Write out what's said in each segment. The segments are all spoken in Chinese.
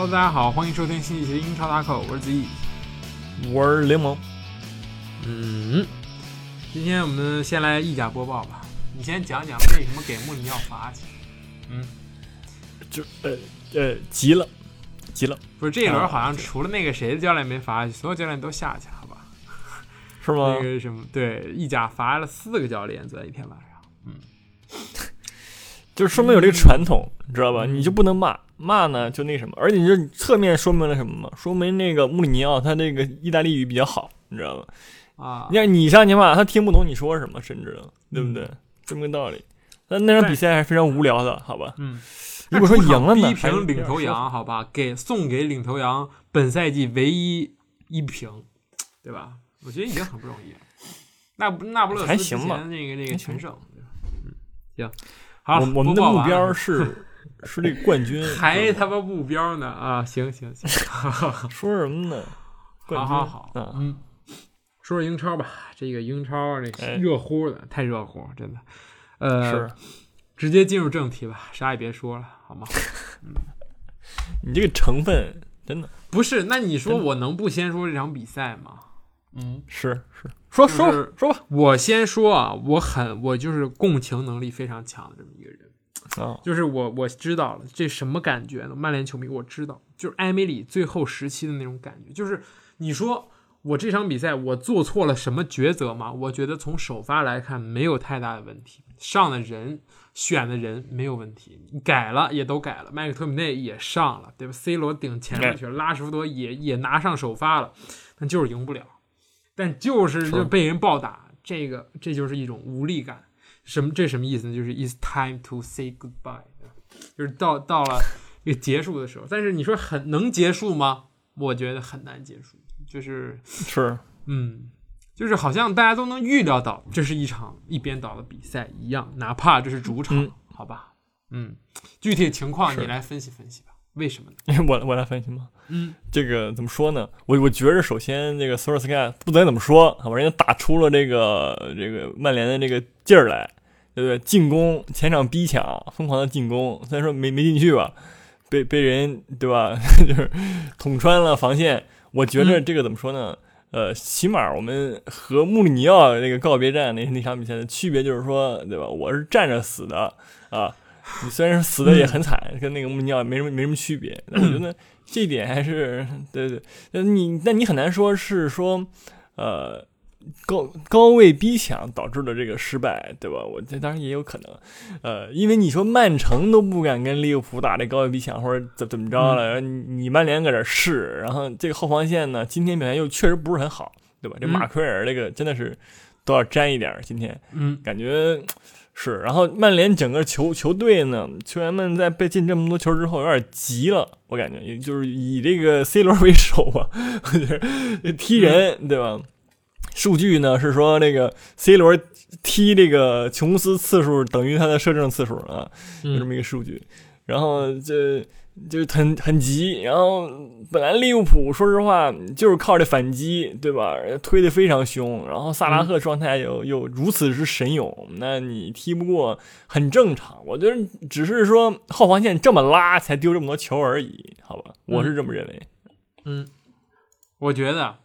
Hello，大家好，欢迎收听新一期的英超大口，我是子毅。我是联盟，嗯，今天我们先来意甲播报吧。你先讲讲为什么给穆里尼奥罚去？嗯，就呃呃急了，急了，不是这一轮好像除了那个谁的教练没罚下去，所有教练都下去了，好吧？是吗那？个什么，对，意甲罚了四个教练在一天晚上。嗯 就是说明有这个传统，你知道吧？嗯你就不能骂，骂呢就那什么，而且你这侧面说明了什么吗？说明那个穆里尼奥他那个意大利语比较好，你知道吧？啊你，看你上去骂他听不懂你说什么，甚至对不对？嗯这么个道理。那那场比赛还是非常无聊的，好吧？嗯，如果说赢了呢，一平领头羊，好吧，给送给领头羊本赛季唯一一平，对吧？我觉得已经很不容易了。那不那不勒斯之还行吧前那个那个全胜，嗯，行，好，我我们的 目标是是这冠军，还他妈目标呢啊！行行行，说什么呢？冠军好好好，啊，嗯，说说英超吧，这个英超那哎热乎的，太热乎，真的。呃，是直接进入正题吧，啥也别说了，好吗？你这个成分真的不是，那你说我能不先说这场比赛吗？嗯，是是，说说说吧我先说啊，我很我就是共情能力非常强的这么一个人，啊，就是我我知道了这什么感觉呢？曼联球迷我知道，就是埃梅里最后时期的那种感觉，就是你说我这场比赛我做错了什么抉择吗？我觉得从首发来看没有太大的问题，上的人选的人没有问题，改了也都改了，麦克托米内也上了，对吧？C 罗顶前面去了，拉什福德也也拿上首发了，但就是赢不了，但就是是就被人暴打，这个这就是一种无力感。什么？这什么意思呢？就是 it's time to say goodbye，就是到到了一个结束的时候。但是你说很能结束吗？我觉得很难结束。就是是嗯，就是好像大家都能预料到这是一场一边倒的比赛一样，哪怕这是主场，嗯好吧？嗯，具体情况你来分析分析吧。为什么呢？我我来分析吗？嗯，这个怎么说呢？我我觉着首先这个索尔斯克亚不管怎么说，好吧，人家打出了这个这个曼联的这个劲儿来，对不对？进攻前场逼抢，疯狂的进攻，虽然说没没进去吧，被被人对吧，就是捅穿了防线。我觉着嗯这个怎么说呢？呃，起码我们和穆里尼奥那个告别战那那场比赛的区别就是说，对吧？我是站着死的啊，你虽然死的也很惨，跟那个穆里尼奥没什么没什么区别，但我觉得这一点还是对对。那你那你很难说是说，呃，高高位逼抢导致的这个失败，对吧？我这当然也有可能，呃，因为你说曼城都不敢跟利物浦打这高位逼抢，或者怎怎么着了，你你曼联搁这试，然后这个后防线呢，今天表现又确实不是很好，对吧？这嗯马奎尔这个真的是都要沾一点，今天。嗯感觉是，然后曼联整个球球队呢，球员们在被进这么多球之后，有点急了，我感觉，也就是以这个 C 罗为首吧，我觉得踢人，对吧？数据呢是说那个 C 罗踢这个琼斯次数等于他的射正次数啊，有这嗯么一个数据。然后这就是很很急，然后本来利物浦说实话就是靠这反击，对吧？推得非常凶，然后萨拉赫状态又又如此之神勇，那你踢不过很正常。我觉得只是说后防线这么拉才丢这么多球而已，好吧？我是这么认为。嗯，我觉得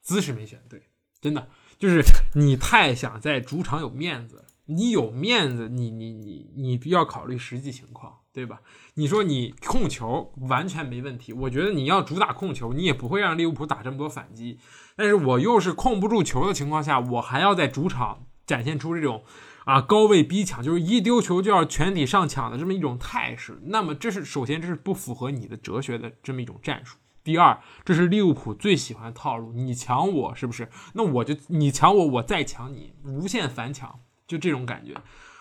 姿势没选对，真的就是你太想在主场有面子，你有面子，你你你你要考虑实际情况，对吧？你说你控球完全没问题，我觉得你要主打控球，你也不会让利物浦打这么多反击。但是我又是控不住球的情况下，我还要在主场展现出这种啊高位逼抢，就是一丢球就要全体上抢的这么一种态势。那么这是首先这是不符合你的哲学的这么一种战术。第二，这是利物浦最喜欢的套路，你抢我是不是？那我就你抢我，我再抢你，无限反抢，就这种感觉。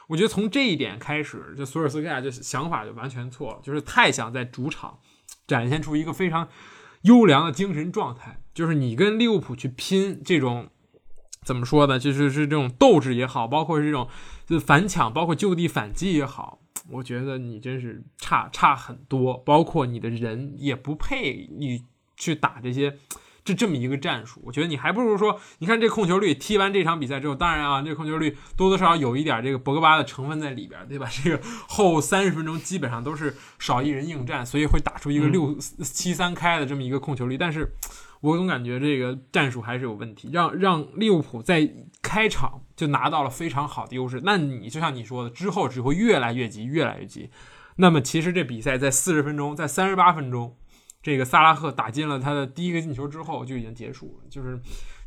我觉得从这一点开始，就索尔斯克亚这想法就完全错了，就是太想在主场展现出一个非常优良的精神状态，就是你跟利物浦去拼这种怎么说呢？就是是这种斗志也好，包括这种就反抢，包括就地反击也好，我觉得你真是差差很多，包括你的人也不配你去打这些这这么一个战术，我觉得你还不如说，你看这控球率，踢完这场比赛之后，当然啊，这控球率多多少少有一点这个博格巴的成分在里边，对吧？这个后三十分钟基本上都是少一人应战，所以会打出一个六七三开的这么一个控球率。但是我总感觉这个战术还是有问题，让让利物浦在开场就拿到了非常好的优势。那你就像你说的，之后只会越来越急，越来越急。那么其实这比赛在四十分钟，在三十八分钟。这个萨拉赫打进了他的第一个进球之后就已经结束了，就是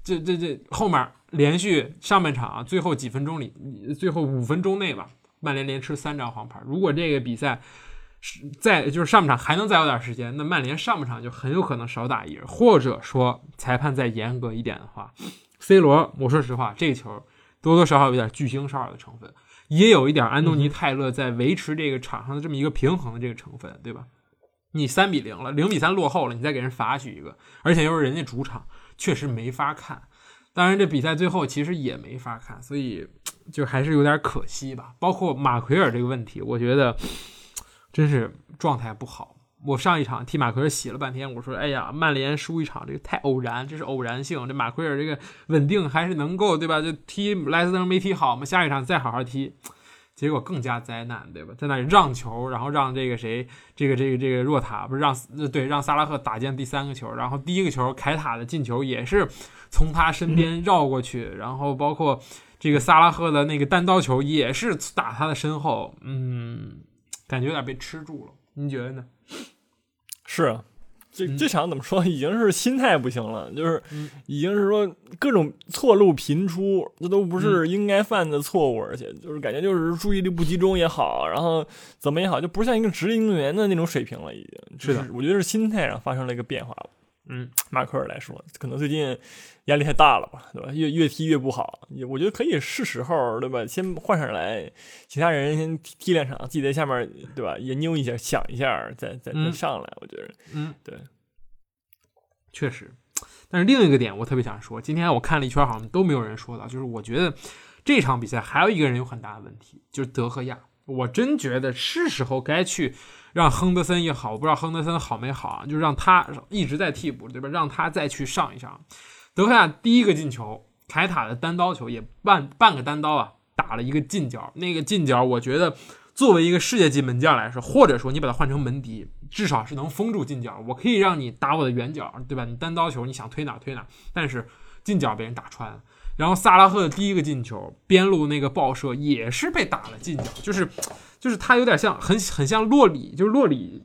这这这后面连续上半场，最后几分钟里，最后五分钟内吧，曼联连吃三张黄牌。如果这个比赛是在就是上半场还能再有点时间，那曼联上半场就很有可能少打一人，或者说裁判再严格一点的话，C 罗，我说实话，这个球多多少少有点巨星少儿的成分，也有一点安东尼泰勒在维持这个场上的这么一个平衡的这个成分，对吧？你三比零了，零比三落后了，你再给人罚取一个，而且又是人家主场，确实没法看。当然，这比赛最后其实也没法看，所以就还是有点可惜吧。包括马奎尔这个问题，我觉得真是状态不好。我上一场替马奎尔洗了半天，我说：“哎呀，曼联输一场，这个太偶然，这是偶然性。这马奎尔这个稳定还是能够，对吧？就踢莱斯特没踢好嘛，下一场再好好踢。”结果更加灾难，对吧？在那里让球，然后让这个谁，这个这个这个若塔不是让对让萨拉赫打进第三个球，然后第一个球凯塔的进球也是从他身边绕过去，然后包括这个萨拉赫的那个单刀球也是打他的身后，嗯，感觉有点被吃住了，您觉得呢？是啊。这这场怎么说，已经是心态不行了，就是已经是说各种错路频出，这都不是应该犯的错误，而且就是感觉就是注意力不集中也好，然后怎么也好，就不像一个职业运动员的那种水平了，已经是的。我觉得是心态上发生了一个变化嗯，马克尔来说，可能最近压力太大了吧，对吧？越越踢越不好，我觉得可以是时候，对吧？先换上来，其他人先踢两场，自己在下面，对吧？研究一下，想一下，再再再上来。我觉得，嗯，对，确实。但是另一个点，我特别想说，今天我看了一圈，好像都没有人说到，就是我觉得这场比赛还有一个人有很大的问题，就是德赫亚。我真觉得是时候该去。让亨德森也好，我不知道亨德森好没好啊，就让他一直在替补，对吧？让他再去上一上。德赫亚第一个进球，凯塔的单刀球也半半个单刀啊，打了一个近角。那个近角，我觉得作为一个世界级门将来说，或者说你把它换成门迪，至少是能封住近角。我可以让你打我的远角，对吧？你单刀球你想推哪推哪，但是近角被人打穿。然后萨拉赫的第一个进球，边路那个爆射也是被打了近角，就是。就是他有点像，很很像洛里，就是洛里，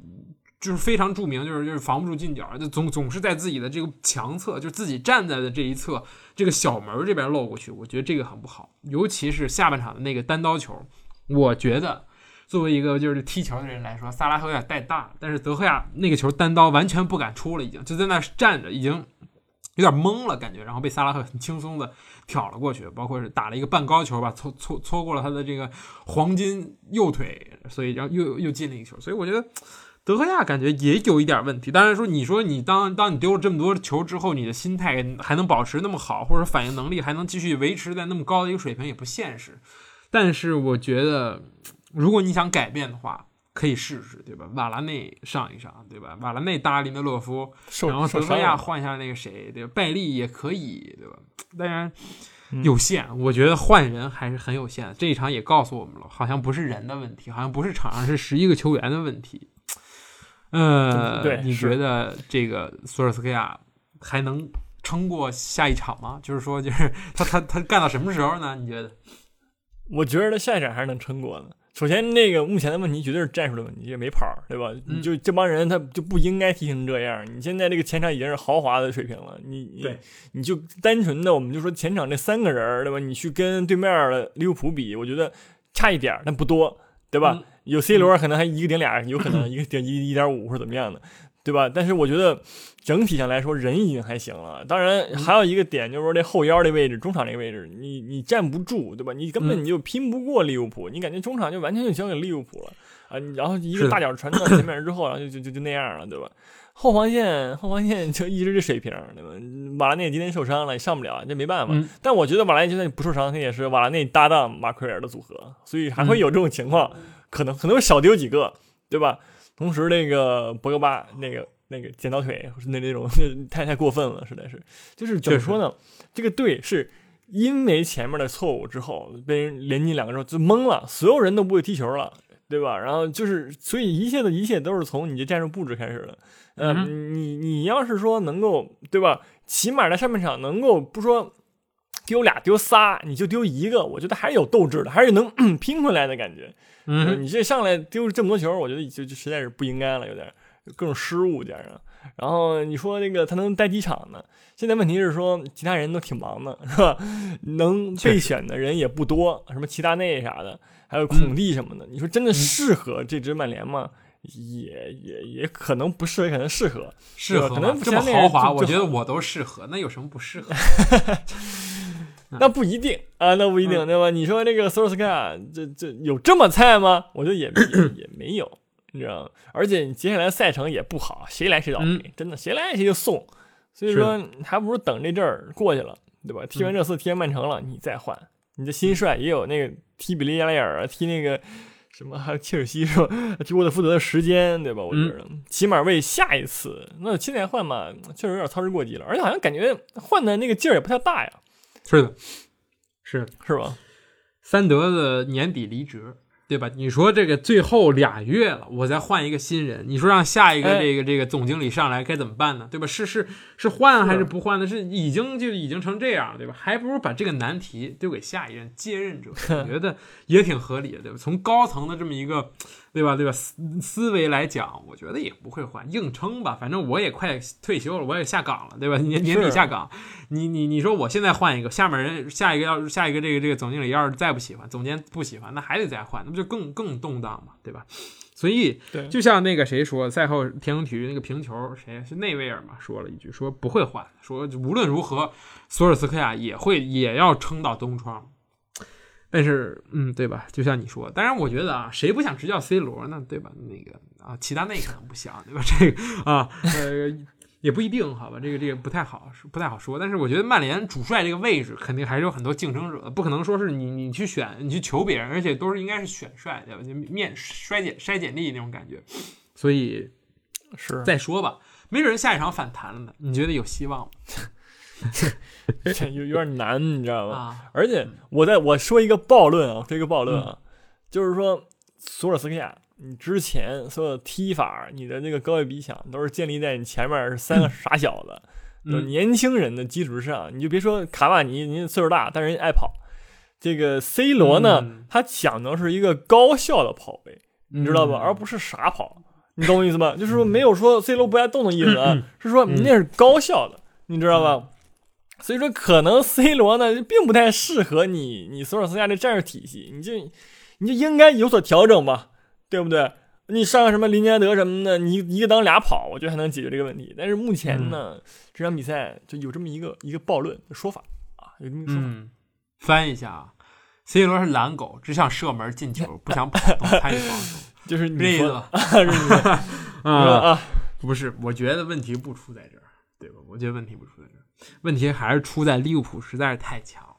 就是非常著名，就是就是防不住近角，就总总是在自己的这个强侧，就自己站在的这一侧，这个小门这边漏过去，我觉得这个很不好，尤其是下半场的那个单刀球，我觉得作为一个就是踢球的人来说，萨拉赫有点带大，但是德赫亚那个球单刀完全不敢出了，已经就在那站着，已经有点懵了感觉，然后被萨拉赫很轻松的。挑了过去，包括是打了一个半高球吧，搓搓搓过了他的这个黄金右腿，所以然后又又进了一个球。所以我觉得德赫亚感觉也有一点问题。当然说，你说你当当你丢了这么多球之后，你的心态还能保持那么好，或者反应能力还能继续维持在那么高的一个水平，也不现实。但是我觉得，如果你想改变的话，可以试试，对吧？瓦拉内上一上，对吧？瓦拉内搭林德洛夫，然后德赫亚换下那个谁，对吧？拜利也可以，对吧？当然有限，我觉得换人还是很有限。这一场也告诉我们了，好像不是人的问题，好像不是场上是十一个球员的问题。呃，对，你觉得这个索尔斯克亚还能撑过下一场吗？就是说，就是他他他干到什么时候呢？你觉得？我觉得他下一场还是能撑过的。首先，那个目前的问题绝对是战术的问题，也没跑，对吧？你就这帮人，他就不应该踢成这样。你现在这个前场已经是豪华的水平了，你对，你就单纯的，我们就说前场这三个人，对吧？你去跟对面的利物浦比，我觉得差一点，但不多，对吧？有 C 罗可能还一个顶俩，有可能一个顶一一点五或者怎么样的。对吧？但是我觉得整体上来说，人已经还行了。当然，还有一个点就是说，这后腰的位置、中场这个位置，你你站不住，对吧？你根本你就拼不过利物浦。你感觉中场就完全就交给利物浦了啊！然后一个大脚传到前面之后，然后就就就就那样了，对吧？后防线后防线就一直这水平，对吧？瓦拉内今天受伤了，也上不了，这没办法。但我觉得瓦拉内就算不受伤，他也是瓦拉内搭档马奎尔的组合，所以还会有这种情况，可能可能少丢几个，对吧？同时那个博格巴那个那个剪刀腿那那种那 太太过分了，实在是，就是怎么说呢？这个队是因为前面的错误之后被人连进两个之后就懵了，所有人都不会踢球了。对吧？然后就是，所以一切的一切都是从你的战术布置开始的。呃，你你要是说能够，对吧？起码在上半场能够不说丢俩丢仨，你就丢一个，我觉得还是有斗志的，还是能 拼回来的感觉。嗯，你这上来丢这么多球，我觉得就就实在是不应该了，有点各种失误加上。然后你说那个他能待几场呢？现在问题是说其他人都挺忙的，是吧？能备选的人也不多，什么齐达内啥的。还有孔蒂什么的，你说真的适合这支曼联吗？也也也可能不适合，可能适合，适合可能这么豪华，我觉得我都适合，那有什么不适合？那不一定啊，那不一定，对吧？你说这个索尔斯克亚，这这有这么菜吗？我觉得也 也没有，你知道吗？而且你接下来赛程也不好，谁来谁倒霉，真的，谁来谁就送。所以说，还不如等这阵儿过去了，对吧？踢完热刺，踢完曼城了，你再换。你的新帅也有那个踢比利亚雷尔啊，踢那个什么还有切尔西是吧？踢沃特福德的时间对吧？我觉得起码为下一次，那现在换嘛，确实有点操之过急了，而且好像感觉换的那个劲儿也不太大呀。是的，是是吧？三德的年底离职。对吧？你说这个最后俩月了，我再换一个新人，你说让下一个这个这个总经理上来该怎么办呢？对吧？是是是换还是不换呢？是已经就已经成这样了，对吧？还不如把这个难题丢给下一任接任者，我觉得也挺合理的，对吧？从高层的这么一个。对吧？对吧？思思维来讲，我觉得也不会换，硬撑吧。反正我也快退休了，我也下岗了，对吧？年年底下岗，你你你说我现在换一个，下面人下一个要下一个这个这个总经理要是再不喜欢，总监不喜欢，那还得再换，那不就更更动荡嘛，对吧？所以，就像那个谁说，赛后天空体育那个评球，谁是内维尔嘛，说了一句，说不会换，说无论如何，索尔斯克亚也会也要撑到东窗。但是，嗯，对吧？就像你说，当然，我觉得啊，谁不想执教 C 罗呢？对吧？那个啊，齐达内可能不想，对吧？这个啊，呃，也不一定，好吧？这个这个不太好，不太好说。但是我觉得曼联主帅这个位置肯定还是有很多竞争者，不可能说是你你去选，你去求别人，而且都是应该是选帅，对吧？就面筛简筛简历那种感觉。所以是再说吧，没准下一场反弹了呢。你觉得有希望吗？有有点难，你知道吗？而且我在我说一个暴论啊，说一个暴论啊，就是说索尔斯克亚，你之前所有的踢法，你的那个高位逼抢，都是建立在你前面是三个傻小子，就年轻人的基础之上。你就别说卡瓦尼，您岁数大，但是人爱跑。这个 C 罗呢，他讲的是一个高效的跑位，你知道吧？而不是傻跑，你懂我意思吗？就是说没有说 C 罗不爱动的意思啊，是说你那是高效的，你知道吧？所以说，可能 C 罗呢，并不太适合你，你索尔斯克亚的战术体系，你就你就应该有所调整吧，对不对？你上个什么林加德什么的，你一个当俩跑，我觉得还能解决这个问题。但是目前呢，这场比赛就有这么一个一个暴论的说法啊，有这么一个说法。翻译一下啊，C 罗是懒狗，只想射门进球，不想跑动参与防守，就是这意思吧？啊啊，不是，我觉得问题不出在这儿，对吧？我觉得问题不出在这儿。问题还是出在利物浦实在是太强了，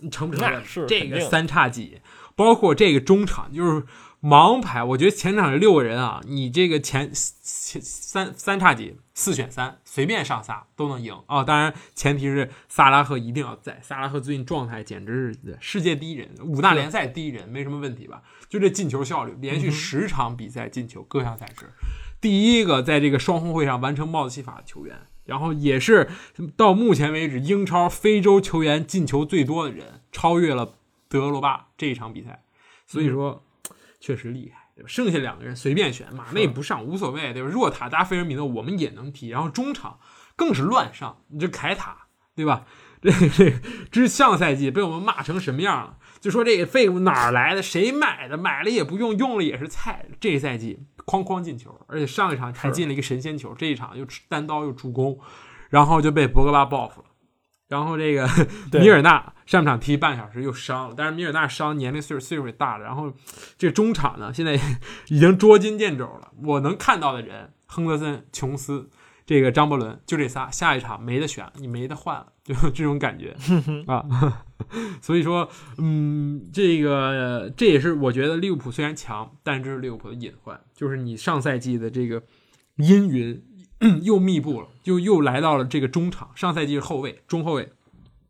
你承不承认？这个三叉戟，包括这个中场就是盲牌。我觉得前场这六个人啊，你这个前前三三叉戟四选三，随便上仨都能赢啊！当然前提是萨拉赫一定要在。萨拉赫最近状态简直是世界第一人，五大联赛第一人，没什么问题吧？就这进球效率，连续十场比赛进球，各项赛事第一个在这个双红会上完成帽子戏法的球员。然后也是到目前为止英超非洲球员进球最多的人，超越了德罗巴这一场比赛，所以说确实厉害，对吧？剩下两个人随便选，马内不上无所谓，对吧？若塔搭菲尔米诺我们也能踢，然后中场更是乱上，你这凯塔，对吧？这这这上赛季被我们骂成什么样了？就说这个废物哪儿来的？谁买的？买了也不用，用了也是菜。这赛季哐哐进球，而且上一场还进了一个神仙球，这一场又单刀又助攻，然后就被博格巴报复了。然后这个米尔纳上场踢半小时又伤了，但是米尔纳伤年龄岁数岁数也大了。然后这中场呢，现在已经捉襟见肘了。我能看到的人，亨德森、琼斯。这个张伯伦，就这仨，下一场没得选，你没得换了，就 这种感觉 啊。所以说，嗯，这个这也是我觉得利物浦虽然强，但这是利物浦的隐患，就是你上赛季的这个阴云 又密布了，就又来到了这个中场。上赛季是后卫、中后卫，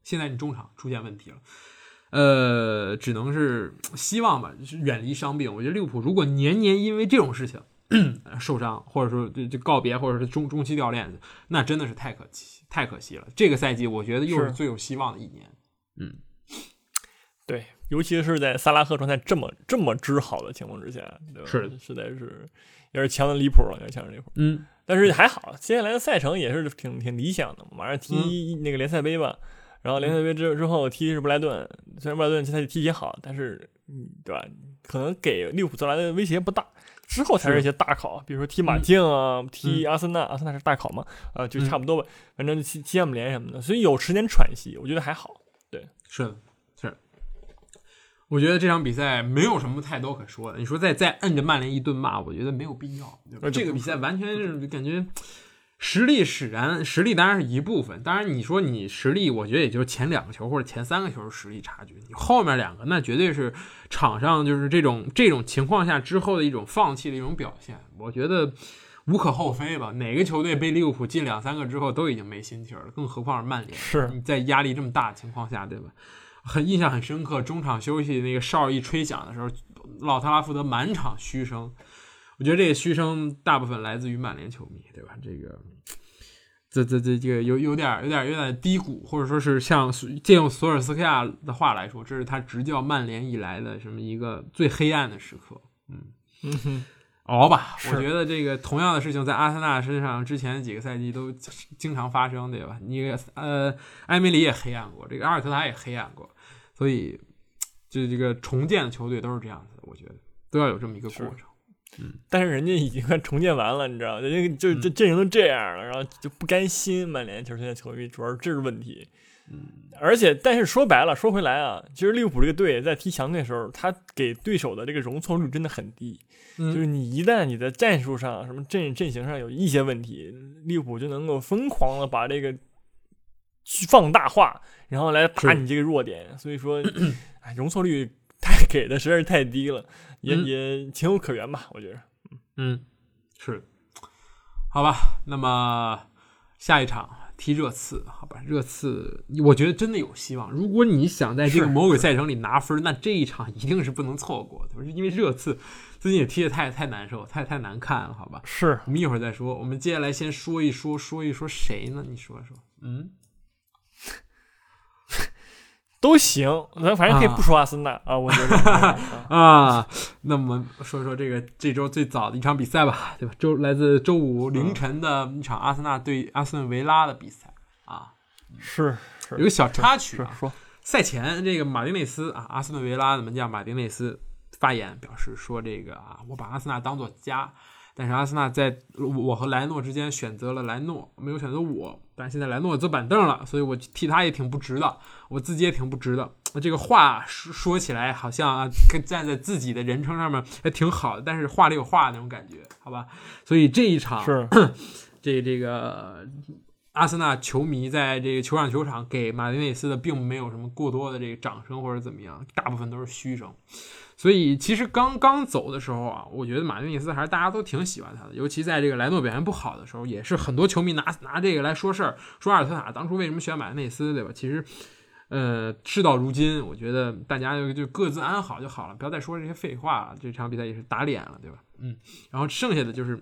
现在你中场出现问题了。呃，只能是希望吧，远离伤病。我觉得利物浦如果年年因为这种事情 受伤，或者说就就告别，或者是中中期掉链子，那真的是太可惜，太可惜了。这个赛季我觉得又是最有希望的一年。嗯，对，尤其是在萨拉赫状态这么这么之好的情况之下，对吧？是，实在是有点强的离谱了，有点强的离谱。嗯，但是还好，接下来的赛程也是挺挺理想的，马上踢那个联赛杯吧。然后联赛杯之之后踢是布莱顿，虽然布莱顿这赛季踢也好，但是嗯，对吧？可能给利物浦带来的威胁不大。之后才是一些大考，比如说踢马竞啊，踢阿森纳，阿森纳是大考嘛？呃，就差不多吧。反正踢踢姆联什么的，所以有时间喘息，我觉得还好。对，是的，是。我觉得这场比赛没有什么太多可说的。你说再再摁着曼联一顿骂，我觉得没有必要。这个比赛完全是感觉。实力使然，实力当然是一部分。当然，你说你实力，我觉得也就是前两个球或者前三个球实力差距。你后面两个，那绝对是场上就是这种这种情况下之后的一种放弃的一种表现。我觉得无可厚非吧。哪个球队被利物浦进两三个之后都已经没心气儿了，更何况是曼联。是你在压力这么大的情况下，对吧？很印象很深刻，中场休息那个哨一吹响的时候，老特拉福德满场嘘声。我觉得这个嘘声大部分来自于曼联球迷，对吧？这个。这这这这个有有点有点有点低谷，或者说是像借用索尔斯克亚的话来说，这是他执教曼联以来的什么一个最黑暗的时刻。嗯嗯，熬吧。我觉得这个同样的事情在阿森纳身上之前几个赛季都经常发生，对吧？你呃，埃梅里也黑暗过，这个阿尔特塔也黑暗过，所以就这个重建的球队都是这样子的，我觉得都要有这么一个过程。嗯，但是人家已经快重建完了，你知道，人家就这阵容都这样了，然后就不甘心。曼联球现在球迷主要是这是问题。嗯，而且，但是说白了，说回来啊，其实利物浦这个队在踢强队的时候，他给对手的这个容错率真的很低。嗯，就是你一旦你的战术上、什么阵阵型上有一些问题，利物浦就能够疯狂的把这个去放大化，然后来打你这个弱点。所以说，哎，容错率太给的实在是太低了。也也情有可原吧，我觉得，嗯，是，好吧，那么下一场踢热刺，好吧，热刺，我觉得真的有希望。如果你想在这个魔鬼赛程里拿分，那这一场一定是不能错过的，因为热刺最近也踢得太太难受，太太难看了，好吧？是我们一会儿再说，我们接下来先说一说，说一说谁呢？你说说，嗯。都行，咱反正可以不说阿森纳啊，我觉得 啊。那我们说说这个这周最早的一场比赛吧，对吧？周来自周五凌晨的一场阿森纳对阿斯顿维拉的比赛啊。是，有个小插曲啊，说赛前这个马丁内斯啊，阿斯顿维拉的门将马丁内斯发言表示说，这个啊，我把阿森纳当做家。但是阿森纳在我和莱诺之间选择了莱诺，没有选择我。但现在莱诺坐板凳了，所以我替他也挺不值的，我自己也挺不值的。这个话说说起来好像啊，站在自己的人称上面还挺好的，但是话里有话那种感觉，好吧？所以这一场是这这个阿森纳球迷在这个球场球场给马丁内斯的并没有什么过多的这个掌声或者怎么样，大部分都是嘘声。所以其实刚刚走的时候啊，我觉得马丁内斯还是大家都挺喜欢他的，尤其在这个莱诺表现不好的时候，也是很多球迷拿拿这个来说事儿，说阿尔特塔当初为什么选马丁内斯，对吧？其实，呃，事到如今，我觉得大家就就各自安好就好了，不要再说这些废话了。这场比赛也是打脸了，对吧？嗯，然后剩下的就是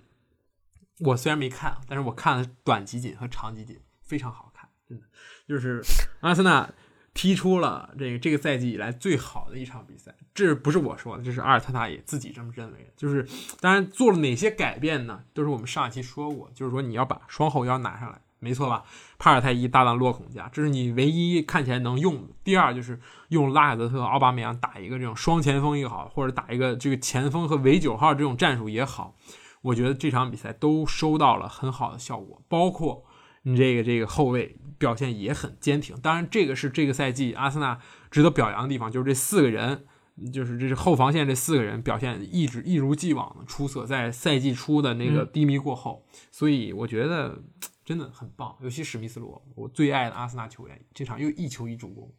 我虽然没看，但是我看了短集锦和长集锦，非常好看，真的就是阿森纳。踢出了这个这个赛季以来最好的一场比赛，这不是我说的，这是阿尔特塔也自己这么认为的。就是，当然做了哪些改变呢？都是我们上一期说过，就是说你要把双后腰拿上来，没错吧？帕尔泰伊搭档洛孔加，这是你唯一看起来能用的。第二就是用拉卡泽特、奥巴梅扬打一个这种双前锋也好，或者打一个这个前锋和维九号这种战术也好，我觉得这场比赛都收到了很好的效果，包括。你这个这个后卫表现也很坚挺，当然这个是这个赛季阿森纳值得表扬的地方，就是这四个人就是这是后防线这四个人表现一直一如既往的出色，在赛季初的那个低迷过后，所以我觉得真的很棒。尤其史密斯罗，我最爱的阿森纳球员，这场又一球一助攻，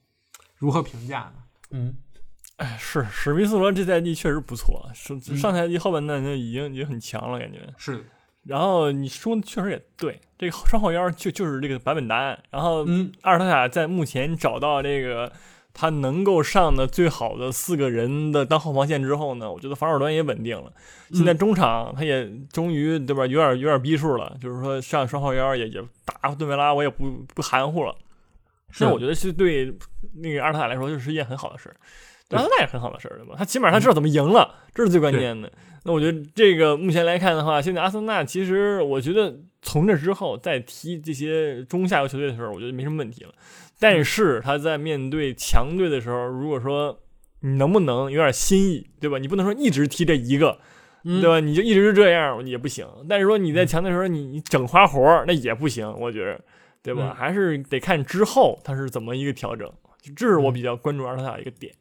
如何评价呢？嗯，哎，是史密斯罗这赛季确实不错，上嗯上赛季后半段就已经已经很强了，感觉。是的，然后你说的确实也对，这个双后腰就就是这个版本答案。然后嗯，阿尔特塔在目前找到这个他能够上的最好的四个人的当后防线之后呢，我觉得防守端也稳定了。现在中场他也终于对吧，有点有点逼数了，就是说上双后腰也也打顿维拉，我也不不含糊了。是那我觉得是对那个阿尔特塔来说，就是一件很好的事儿。阿森纳也很好的事儿，对吧？他起码他知道怎么赢了，这是最关键的。那我觉得这个目前来看的话，现在阿森纳其实我觉得从这之后再踢这些中下游球队的时候，我觉得没什么问题了。但是他在面对强队的时候，如果说你能不能有点新意，对吧？你不能说一直踢这一个，嗯对吧？你就一直是这样也不行。但是说你在强队的时候，你你整花活儿那也不行，我觉得，对吧？嗯还是得看之后他是怎么一个调整。这是我比较关注阿尔特塔一个点。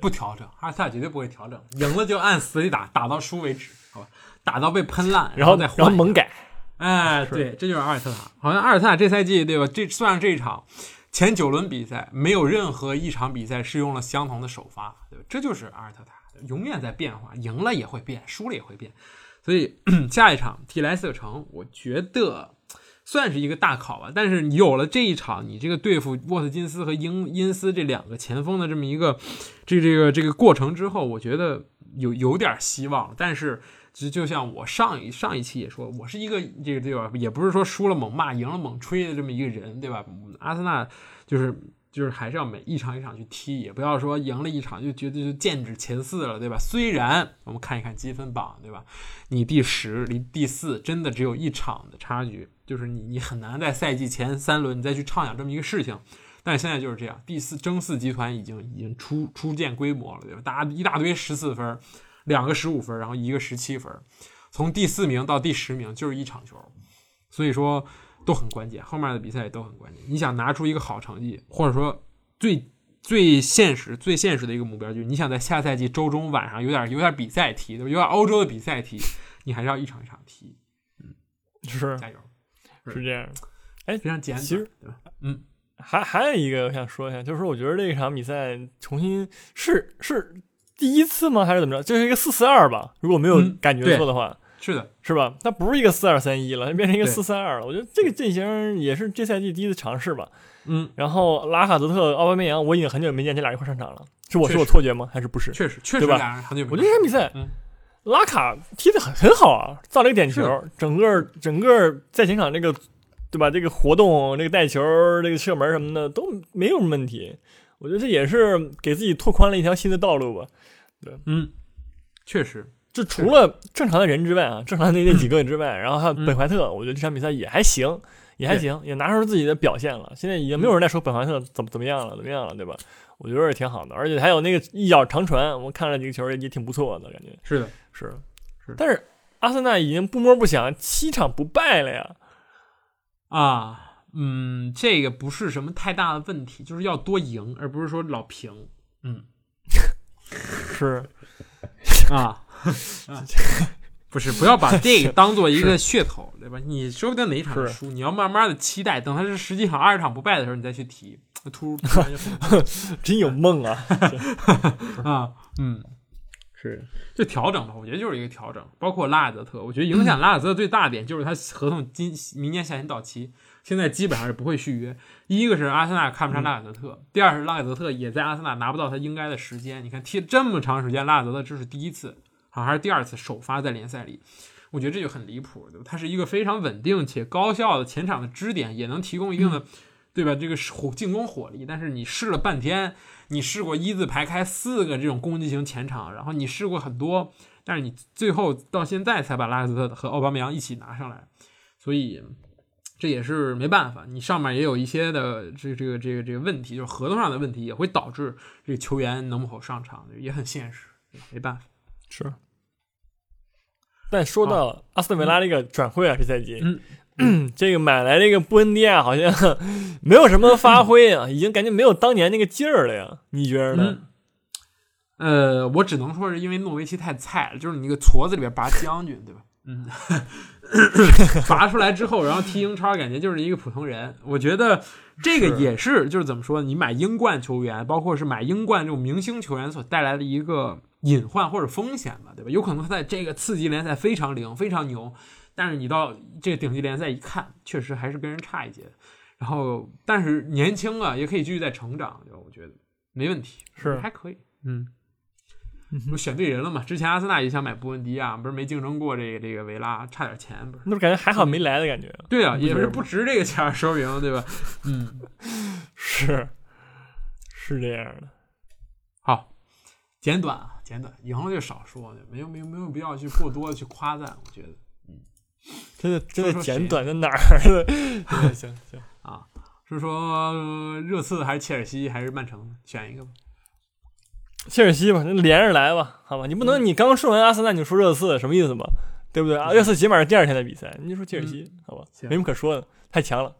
不调整，阿尔特塔绝对不会调整，赢了就按死里打，打到输为止，好吧？打到被喷烂，然后再然后猛改，哎，对，这就是阿尔特塔。好像阿尔特塔这赛季对吧？这算上这一场前九轮比赛，没有任何一场比赛是用了相同的首发，对吧？这就是阿尔特塔，永远在变化，赢了也会变，输了也会变。所以 下一场踢莱斯特城，我觉得算是一个大考吧。但是你有了这一场，你这个对付沃特金斯和英因斯这两个前锋的这么一个这这个这个过程之后，我觉得有有点希望。但是就就像我上一上一期也说，我是一个这个对吧，也不是说输了猛骂，赢了猛吹的这么一个人，对吧？阿森纳就是就是还是要每一场一场去踢，也不要说赢了一场就觉得就剑指前四了，对吧？虽然我们看一看积分榜，对吧？你第十离第四真的只有一场的差距，就是你你很难在赛季前三轮你再去畅想这么一个事情。但现在就是这样，第四争四集团已经已经初初见规模了，对吧？大家一大堆十四分，两个十五分，然后一个十七分，从第四名到第十名就是一场球，所以说都很关键，后面的比赛也都很关键。你想拿出一个好成绩，或者说最最现实、最现实的一个目标，就是你想在下赛季周中晚上有点有点比赛踢，对吧？有点欧洲的比赛踢，你还是要一场一场踢，嗯是加油，是这样。哎非常简单，其实对吧？还还有一个我想说一下，就是说我觉得这场比赛重新是是第一次吗？还是怎么着？这是一个四四二吧？如果没有嗯感觉错的话，是的，是吧？它不是一个四二三一了，它变成一个对四三二了。我觉得这个阵型也是这赛季第一次尝试吧。嗯，然后拉卡泽特、奥巴梅扬，我已经很久没见这俩一块上场了，是我是我错觉吗？还是不是？确实确实对吧很久我觉得这场比赛，嗯拉卡踢得很很好啊，造了一个点球，整个整个在前场这个对吧？这个活动、这个带球、这个射门什么的都没有什么问题。我觉得这也是给自己拓宽了一条新的道路吧。对嗯，确实，这除了正常的人之外啊，正常的那那几个之外，然后还有嗯本怀特，我觉得这场比赛也还行，也还行，也拿出自己的表现了。现在已经没有人在说本怀特怎么怎么样了，怎么样了，对吧？我觉得也挺好的，而且还有那个一脚长传，我看了几个球也也挺不错的感觉。是的，是是但是阿森纳已经不摸不响，七场不败了呀。啊，嗯，这个不是什么太大的问题，就是要多赢，而不是说老平。嗯 是，啊，啊 不是，不要把 这个当做一个噱头，对吧？你说不定哪一场输，你要慢慢的期待，等他是十几场、二十场不败的时候，你再去提。突突然就很 真有梦啊！啊，嗯，是，就调整吧，我觉得就是一个调整，包括拉尔泽特，我觉得影响拉尔泽特最大的点就是他合同今明年夏天到期，现在基本上是不会续约。一个是阿森纳看不上拉尔泽特，第二是拉尔泽特也在阿森纳拿不到他应该的时间。你看踢这么长时间，拉尔泽特这是第一次，好像还是第二次首发在联赛里。我觉得这就很离谱，对吧？他是一个非常稳定且高效的前场的支点，也能提供一定的，对吧？这个火进攻火力。但是你试了半天，你试过一字排开四个这种攻击型前场，然后你试过很多，但是你最后到现在才把拉斯特和奥巴梅扬一起拿上来，所以这也是没办法。你上面也有一些的这这个这个这个问题，就是合同上的问题，也会导致这个球员能否上场，也很现实，没办法。是。但说到阿斯顿维拉这个转会啊，这赛季，嗯 这个买来这个布恩迪亚好像 没有什么发挥啊，已经感觉没有当年那个劲儿了呀，你觉得呢？嗯，呃，我只能说是因为诺维奇太菜了，就是你那个矬子里边拔将军，对吧？嗯，拔出来之后，然后踢英超，感觉就是一个普通人。我觉得这个也是，就是怎么说，你买英冠球员，包括是买英冠这种明星球员所带来的一个隐患或者风险吧，对吧？有可能他在这个次级联赛非常灵，非常牛，但是你到这个顶级联赛一看，确实还是跟人差一截。然后，但是年轻啊，也可以继续在成长，就？我觉得没问题，是还可以，嗯。不选对人了嘛？之前阿森纳也想买布恩迪亚，不是没竞争过这个这个维拉，差点钱不是？那不感觉还好没来的感觉。对啊，不是也是不值这个钱，说明对吧？嗯，是，是这样的。好，简短啊，简短，赢了就少说，没有没有没有必要去过多的去夸赞，我觉得嗯真的真的说简短在哪儿 行行，啊，是说呃热刺还是切尔西还是曼城，选一个吧。切尔西吧，那连着来吧，好吧？你不能你刚说完阿森纳你就说热刺，什么意思嘛？对不对啊？热刺起码是第二天的比赛，你就说切尔西，好吧？没什么可说的，太强了。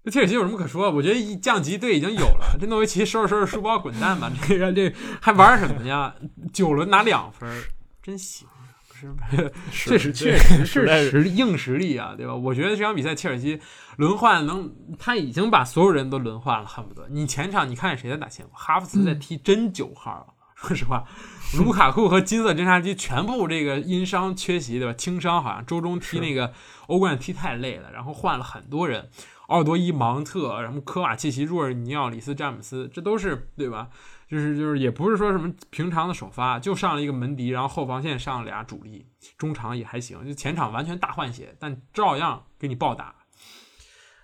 这切尔西有什么可说？我觉得一降级队已经有了，这诺维奇收拾收拾书包滚蛋吧！这个这还玩什么呀？九轮拿两分，真行。不是确实确实 是实力硬实力啊，对吧？我觉得这场比赛切尔西轮换能，他已经把所有人都轮换了，恨不得你前场你看谁在打前锋，哈弗茨在踢真九号啊！说实话，卢卡库和金色侦察机全部这个因伤缺席，对吧？轻伤好像周中踢那个欧冠踢太累了，然后换了很多人，奥多伊、芒特，什么科瓦契奇、若尔尼奥、里斯、詹姆斯，这都是对吧？就是就是也不是说什么平常的首发，就上了一个门迪，然后后防线上了俩主力，中场也还行，就前场完全大换血，但照样给你暴打。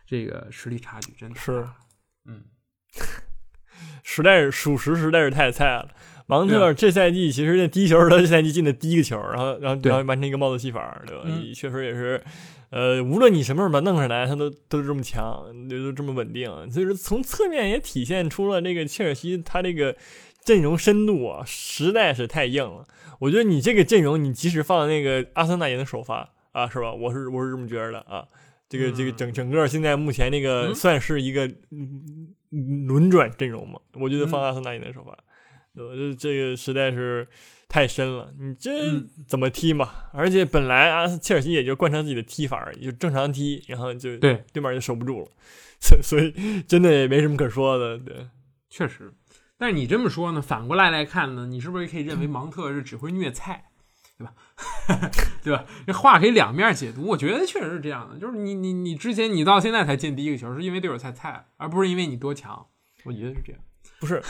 这个实力差距真的是，嗯，实在是属实实在是太菜了。芒特这赛季其实那第一球是他这赛季进的第一个球，然后然后然后完成一个帽子戏法，对吧？嗯确实也是，呃，无论你什么时候把他弄上来，他都都是这么强，都都这么稳定。所以说从侧面也体现出了这个切尔西他这个阵容深度啊，实在是太硬了。我觉得你这个阵容，你即使放那个阿森纳也能首发啊，是吧？我是我是这么觉得的啊。这个这个嗯整整个现在目前这个嗯算是一个轮转阵容嘛，我觉得放嗯阿森纳也能首发。我这这个实在是太深了，你这嗯怎么踢嘛？而且本来啊，切尔西也就惯成自己的踢法而已，就正常踢，然后就对，对面就守不住了，所所以真的也没什么可说的。对，确实。但是你这么说呢，反过来来看呢，你是不是可以认为芒特是只会虐菜，对吧？对吧？这话可以两面解读。我觉得确实是这样的，就是你你你之前你到现在才进第一个球，是因为队友太菜，而不是因为你多强。我觉得是这样。不是，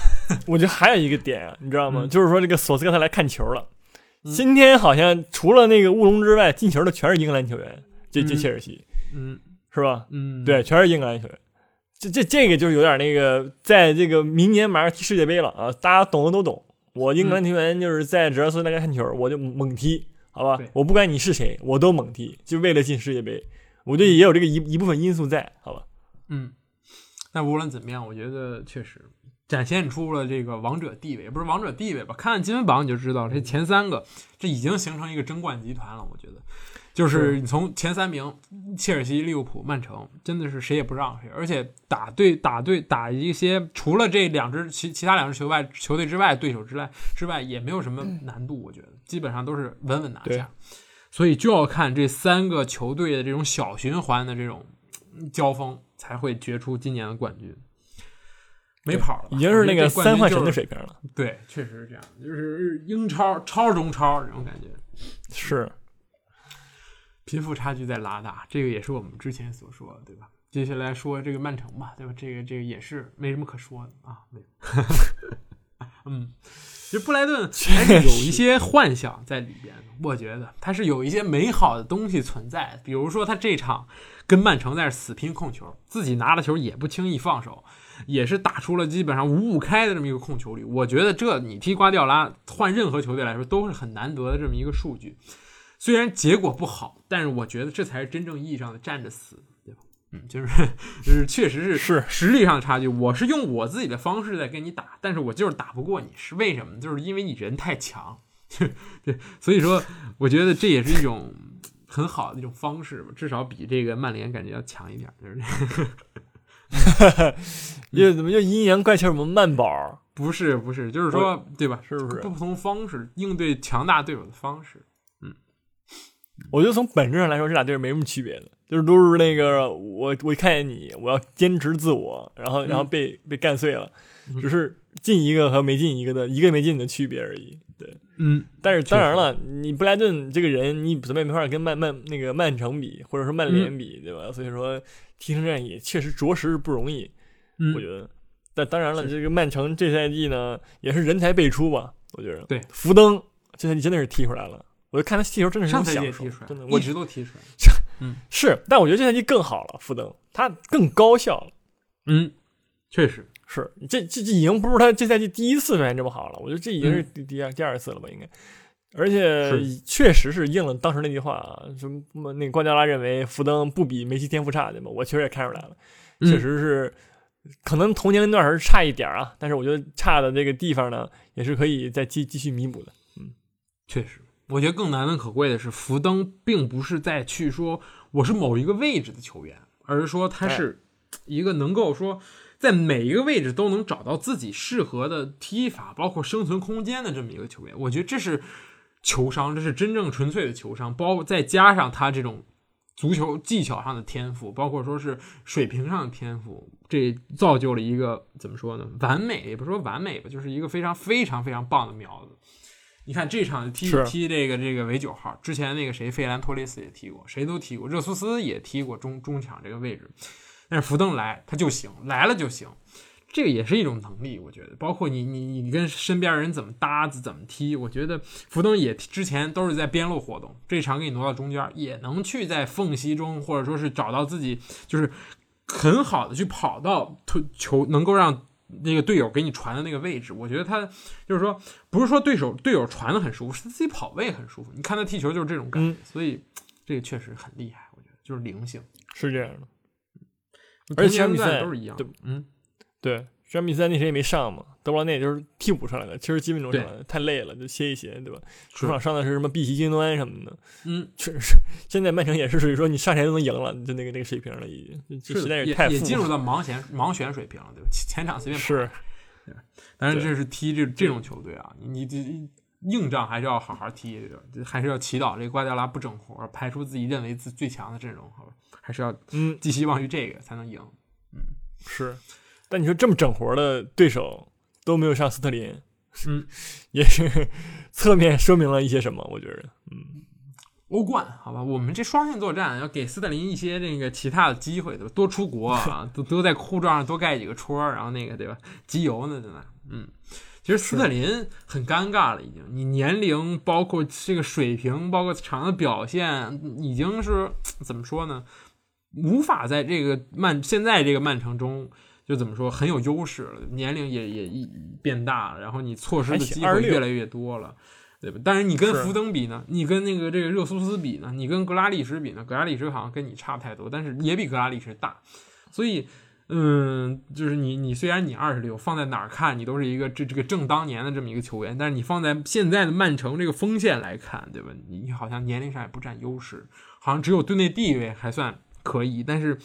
我觉得还有一个点啊，你知道吗？嗯就是说这个索斯克特来看球了。嗯今天好像除了那个乌龙之外，进球的全是英格兰球员，这这嗯切尔西嗯是吧？嗯，对，全是英格兰球员。这这这个就是有点那个，在这个明年马上踢世界杯了啊，大家懂的都懂。我英格兰球员就是在只要是来看球，我就猛踢，好吧？我不管你是谁，我都猛踢，就为了进世界杯。我觉得也有这个一一部分因素在，好吧？嗯。但无论怎么样，我觉得确实展现出了这个王者地位，不是王者地位吧？看看积分榜你就知道，这前三个这已经形成一个争冠集团了。我觉得，就是是你从前三名，切尔西、利物浦、曼城，真的是谁也不让谁，而且打对打对打一些除了这两支其其他两支球外球队之外，对手之外之外也没有什么难度，我觉得基本上都是稳稳拿下。所以就要看这三个球队的这种小循环的这种嗯交锋，才会决出今年的冠军。没跑了，已经是那个三换神的水平了。对，确实是这样，就是英超、超中超这种感觉。是，贫富差距在拉大，这个也是我们之前所说的，对吧？接下来说这个曼城吧，对吧？这个这个也是没什么可说的啊，没有。嗯，其实布莱顿还是有一些幻想在里边，我觉得他是有一些美好的东西存在的，比如说他这场跟曼城在这死拼控球，自己拿了球也不轻易放手，也是打出了基本上五五开的这么一个控球率。我觉得这你踢瓜迪奥拉换任何球队来说都是很难得的这么一个数据。虽然结果不好，但是我觉得这才是真正意义上的站着死，对吧？嗯，就是就是确实是是实力上的差距。我是用我自己的方式在跟你打，但是我就是打不过你，是为什么？就是因为你人太强，对，所以说我觉得这也是一种很好的一种方式吧，至少比这个曼联感觉要强一点，就是。又怎么又阴阳怪气儿？我们慢宝不是不是，就是说对吧？是不是？不同方式应对强大对手的方式。嗯我觉得从本质上来说，这俩队是没什么区别的，就是都是那个我我看见你，我要坚持自我，然后然后被、被干碎了，嗯只是进一个和没进一个的一个没进的区别而已。对，嗯，但是当然了，你布莱顿这个人，你怎么也没法跟曼曼那个曼城比，或者说曼联比，对吧？所以说踢成这样也确实着实是不容易，嗯我觉得。但当然了，这个曼城这赛季呢，也是人才辈出吧，我觉得。对福登这赛季真的是踢出来了，我就看他踢球真的是享受也踢出来，真的，我一直都踢出来。是，但我觉得这赛季更好了，福登他更高效了。嗯，确实，是，这这这已经不是他这赛季第一次表现这么好了，我觉得这已经是嗯第第二第二次了吧，应该。而且确实是应了当时那句话啊，什么那个瓜迪奥拉认为福登不比梅西天赋差，对吧？我确实也看出来了，嗯确实是，可能同年龄段还是差一点啊，但是我觉得差的这个地方呢，也是可以再继继续弥补的。嗯确实，我觉得更难能可贵的是，福登并不是在去说我是某一个位置的球员，而是说他是一个能够说在每一个位置都能找到自己适合的踢法，包括生存空间的这么一个球员。我觉得这是球商，这是真正纯粹的球商，包括再加上他这种。足球技巧上的天赋，包括说是水平上的天赋，这造就了一个怎么说呢？完美也不是说完美吧，就是一个非常非常非常棒的苗子。你看这场踢踢这个这个为九号，之前那个谁费兰托雷斯也踢过，谁都踢过，热苏斯也踢过中中场这个位置，但是福登来他就行，来了就行，这个也是一种能力，我觉得。包括你你你跟身边人怎么搭子怎么踢，我觉得福登也之前都是在边路活动，这场给你挪到中间，也能去在缝隙中或者说是找到自己就是很好的去跑到推球，能够让那个队友给你传的那个位置。我觉得他就是说，不是说对手队友传的很舒服，是他自己跑位很舒服。你看他踢球就是这种感觉，嗯所以这个确实很厉害，我觉得就是灵性。是这样的，而且这场比同年龄段赛都是一样嗯，对，这场比赛那谁也没上嘛，德布劳内就是替补上来的，七十七分钟上对来的，太累了，就歇一歇，对吧？是主场上的是什么碧玺金端什么的，嗯，确实是。现在曼城也是属于说你上谁都能赢了，就那个那个水平了，已经，这是实在是太富了。也进入到盲选盲选水平了，对吧？前场随便跑是，但是这是踢这这种球队啊，你你这硬仗还是要好好踢，还是要祈祷这个瓜迪奥拉不整活，排出自己认为自最强的阵容，好吧？还是要嗯，寄希望于这个才能赢。嗯是。但你说这么整活的对手都没有上斯特林，嗯，也是 侧面说明了一些什么，我觉得，嗯，欧冠，好吧，我们这双线作战要给斯特林一些这个其他的机会，对吧？多出国啊，都都在护照上多盖几个戳，然后那个对吧？集邮呢，对吧，嗯。其实斯特林很尴尬了，已经，你年龄包括这个水平，包括场上的表现，已经是 怎么说呢？无法在这个曼现在这个曼城中就怎么说很有优势了，年龄也也一变大了，然后你错失的机会还行26越来越多了。对吧？但是你跟福登比呢？你跟那个这个热苏斯比呢？你跟格拉利什比呢？格拉利什好像跟你差不太多，但是也比格拉利什大，所以，嗯，就是你你虽然你二十六，放在哪儿看你都是一个这这个正当年的这么一个球员，但是你放在现在的曼城这个锋线来看，对吧？你你好像年龄上也不占优势，好像只有队内地位还算可以，但是。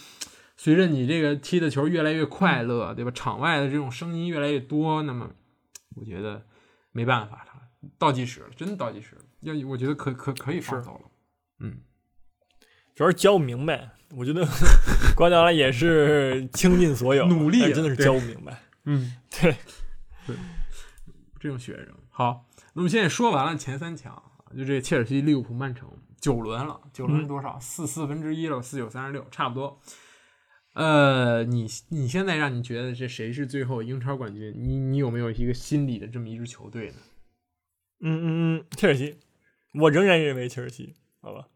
随着你这个踢的球越来越快乐，对吧？场外的这种声音越来越多，那么我觉得没办法，了倒计时了，真的倒计时了。要我觉得可可可以放是走了。嗯，主要是教不明白。我觉得 瓜迪奥拉也是倾尽所有，努力但真的是教不明白。嗯，对，这种学生好。那么现在说完了前三强，就这切尔西、利物浦、曼城九轮了，九轮是多少？四四分之一了，四九三十六，差不多。呃，你你现在让你觉得这谁是最后英超冠军？你你有没有一个心理的这么一支球队呢？嗯嗯嗯，切尔西，我仍然认为切尔西，好吧。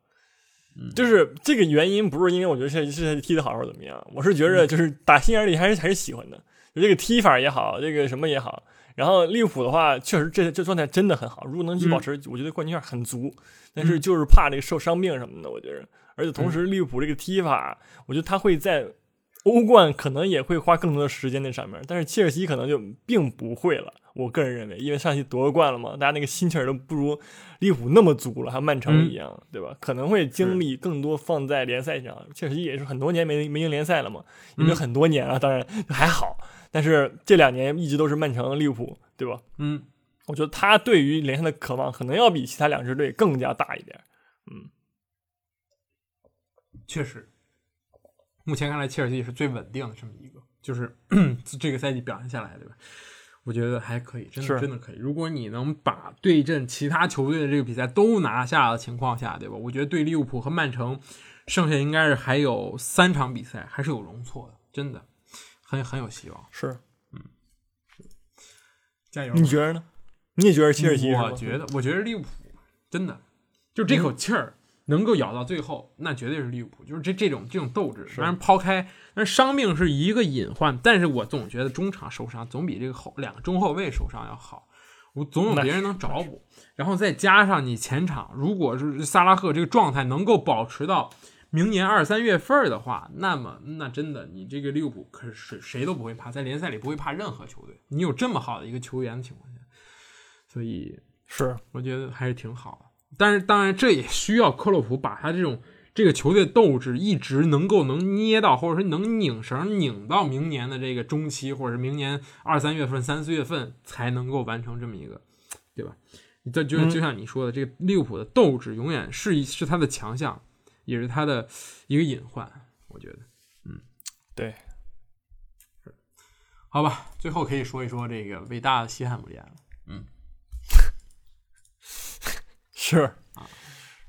嗯就是这个原因，不是因为我觉得切尔西踢得好或者怎么样，我是觉嗯着就是打心眼里还是还是喜欢的，就这个踢法也好，这个什么也好。然后利物浦的话，确实这这状态真的很好，如果能继续保持，我觉得冠军线很足。但是就是怕这个受伤病什么的，我觉得。而且同时，利物浦这个踢法，我觉得他会在欧冠可能也会花更多的时间在上面，但是切尔西可能就并不会了。我个人认为，因为上赛季夺冠了嘛，大家那个心气儿都不如利物浦那么足了，还有曼城一样，对吧？可能会精力更多放在联赛上。切尔西也是很多年没没赢联赛了嘛，因为很多年了，当然还好。但是这两年一直都是曼城、利物浦，对吧？嗯，我觉得他对于联赛的渴望可能要比其他两支队更加大一点。嗯，确实，目前看来切尔西是最稳定的这么一个，就是 这个赛季表现下来，对吧？我觉得还可以，真的真的可以。如果你能把对阵其他球队的这个比赛都拿下的情况下，对吧？我觉得对利物浦和曼城，剩下应该是还有三场比赛还是有容错的，真的很很有希望。是，嗯，加油！你觉得呢？你也觉得切尔西？我觉得，我觉得利物浦真的就这口气儿。能够咬到最后，那绝对是利物浦，就是这这种这种斗志。当然抛开，但是伤病是一个隐患，但是我总觉得中场受伤总比这个后两个中后卫受伤要好，我总有别人能找补。然后再加上你前场，如果是萨拉赫这个状态能够保持到明年二三月份的话，那么那真的你这个利物浦可是谁都不会怕，在联赛里不会怕任何球队。你有这么好的一个球员的情况下，所以是我觉得还是挺好的。但是，当然，这也需要克洛普把他这种这个球队斗志一直能够能捏到，或者说能拧绳拧到明年的这个中期，或者是明年二三月份、三四月份才能够完成这么一个，对吧？这就就像你说的，这个利物浦的斗志永远是是他的强项，也是他的一个隐患。我觉得，嗯，对，好吧。最后可以说一说这个伟大的西汉姆联了，嗯。是啊，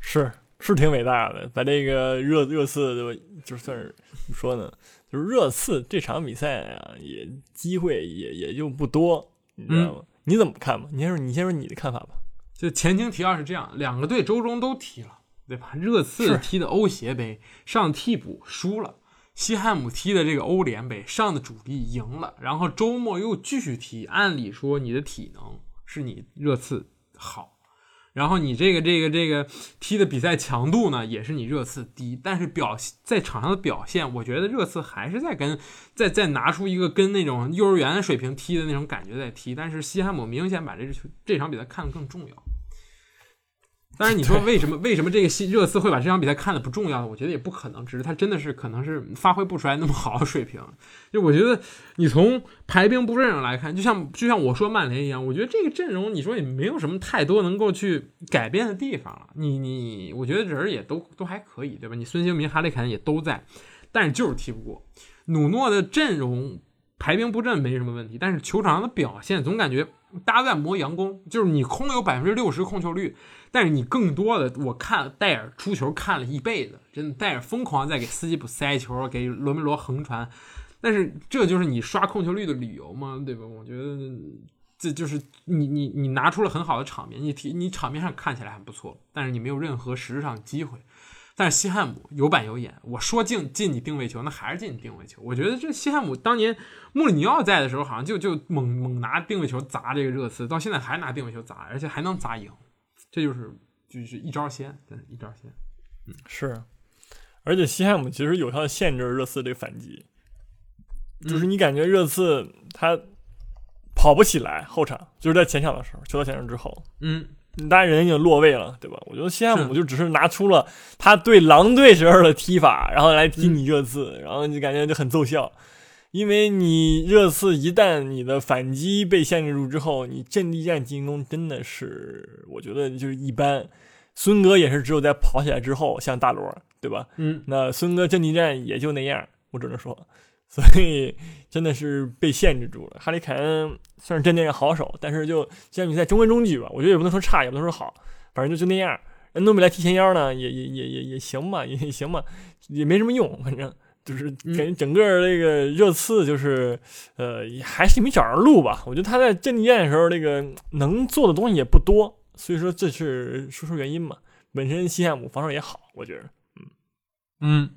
是是挺伟大的，把这个热热刺就就算是怎么说呢，就是热刺这场比赛啊，也机会也也就不多，你知道吗？你怎么看吧？你先说，你先说你的看法吧。就前情提要是这样，两个队周中都踢了，对吧？热刺踢的欧协杯上替补输了，西汉姆踢的这个欧联杯上的主力赢了，然后周末又继续踢。按理说你的体能是你热刺好。然后你这个这个这个踢的比赛强度呢，也是你热刺低，但是表在场上的表现，我觉得热刺还是在跟在在拿出一个跟那种幼儿园水平踢的那种感觉在踢，但是西汉姆明显把这这场比赛看得更重要。但是你说为什么为什么这个西热刺会把这场比赛看的不重要呢？我觉得也不可能，只是他真的是可能是发挥不出来那么好的水平。就我觉得你从排兵布阵上来看，就像就像我说曼联一样，我觉得这个阵容你说也没有什么太多能够去改变的地方了。你你我觉得人也都都还可以，对吧？你孙兴民、哈里凯恩也都在，但是就是踢不过努诺的阵容排兵布阵没什么问题，但是球场上的表现总感觉大家在磨洋工，就是你空有百分之六十控球率。但是你更多的，我看戴尔出球看了一辈子，真的戴尔疯狂在给斯基普塞球，给罗梅罗横传，但是这就是你刷控球率的理由吗？对吧？我觉得这就是你你你拿出了很好的场面，你提你场面上看起来还不错，但是你没有任何实质上机会。但是西汉姆有板有眼，我说进进你定位球，那还是进你定位球。我觉得这西汉姆当年穆里尼奥在的时候，好像就就猛猛拿定位球砸这个热刺，到现在还拿定位球砸，而且还能砸赢。这就是就是一招鲜，真的，一招鲜。嗯，是。而且西汉姆其实有效限制热刺这个反击，就是你感觉热刺他跑不起来，后场就是在前场的时候，球到前场之后，嗯，大家人已经落位了，对吧？我觉得西汉姆就只是拿出了他对狼队时候的踢法，然后来踢你热刺，然后你感觉就很奏效。因为你热刺一旦你的反击被限制住之后，你阵地战进攻真的是，我觉得就是一般。孙哥也是只有在跑起来之后像大罗，对吧？嗯，那孙哥阵地战也就那样，我只能说，所以真的是被限制住了。哈里凯恩算是阵地战好手，但是就像比赛中规中矩吧，我觉得也不能说差，也不能说好，反正就就那样。恩东贝莱踢前腰呢，也也也也也行吧，也行吧，也没什么用，反正。就是感觉整个这个热刺就是，呃，还是没找着路吧。我觉得他在阵地战的时候，那个能做的东西也不多，所以说这是说说原因嘛。本身西汉姆防守也好，我觉得，嗯嗯，